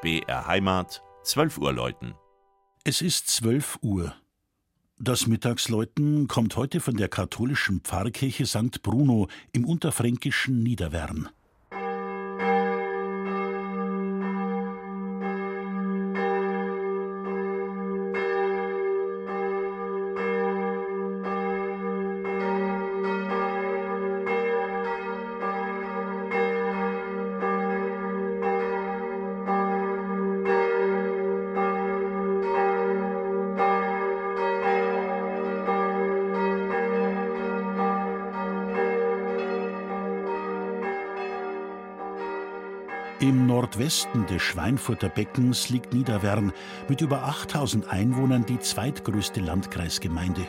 BR Heimat, 12 Uhr läuten. Es ist 12 Uhr. Das Mittagsläuten kommt heute von der katholischen Pfarrkirche St. Bruno im unterfränkischen Niederwern. Im Nordwesten des Schweinfurter Beckens liegt Niederwern mit über 8000 Einwohnern die zweitgrößte Landkreisgemeinde.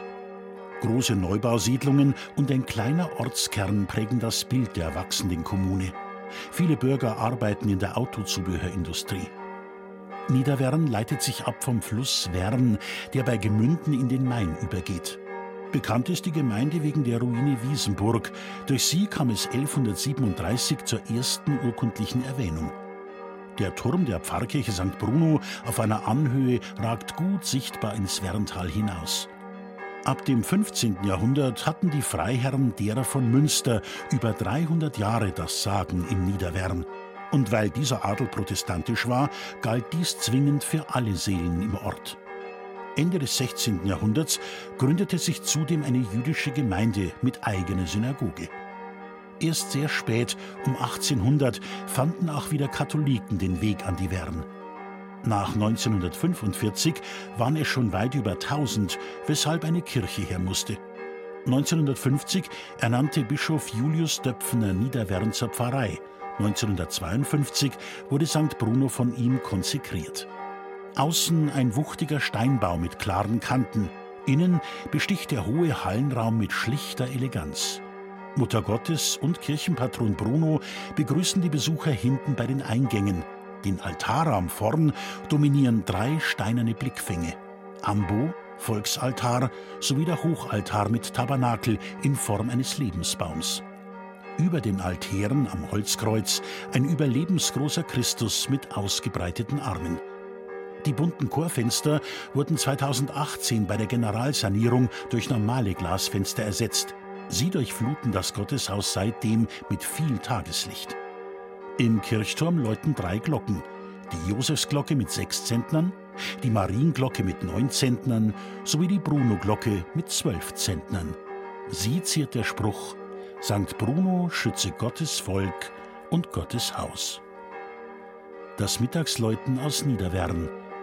Große Neubausiedlungen und ein kleiner Ortskern prägen das Bild der wachsenden Kommune. Viele Bürger arbeiten in der Autozubehörindustrie. Niederwern leitet sich ab vom Fluss Wern, der bei Gemünden in den Main übergeht. Bekannt ist die Gemeinde wegen der Ruine Wiesenburg. Durch sie kam es 1137 zur ersten urkundlichen Erwähnung. Der Turm der Pfarrkirche St. Bruno auf einer Anhöhe ragt gut sichtbar ins Werntal hinaus. Ab dem 15. Jahrhundert hatten die Freiherren derer von Münster über 300 Jahre das Sagen in Niederwern. Und weil dieser Adel protestantisch war, galt dies zwingend für alle Seelen im Ort. Ende des 16. Jahrhunderts gründete sich zudem eine jüdische Gemeinde mit eigener Synagoge. Erst sehr spät, um 1800, fanden auch wieder Katholiken den Weg an die Wern. Nach 1945 waren es schon weit über 1000, weshalb eine Kirche her musste. 1950 ernannte Bischof Julius Döpfner Niederwern zur Pfarrei. 1952 wurde St. Bruno von ihm konsekriert. Außen ein wuchtiger Steinbau mit klaren Kanten. Innen besticht der hohe Hallenraum mit schlichter Eleganz. Mutter Gottes und Kirchenpatron Bruno begrüßen die Besucher hinten bei den Eingängen. Den Altarraum vorn dominieren drei steinerne Blickfänge. Ambo, Volksaltar sowie der Hochaltar mit Tabernakel in Form eines Lebensbaums. Über den Altären am Holzkreuz ein überlebensgroßer Christus mit ausgebreiteten Armen. Die bunten Chorfenster wurden 2018 bei der Generalsanierung durch normale Glasfenster ersetzt. Sie durchfluten das Gotteshaus seitdem mit viel Tageslicht. Im Kirchturm läuten drei Glocken. Die Josefsglocke mit sechs Zentnern, die Marienglocke mit neun Zentnern sowie die Bruno-Glocke mit zwölf Zentnern. Sie ziert der Spruch: St. Bruno schütze Gottes Volk und Gottes Haus. Das Mittagsläuten aus Niederwern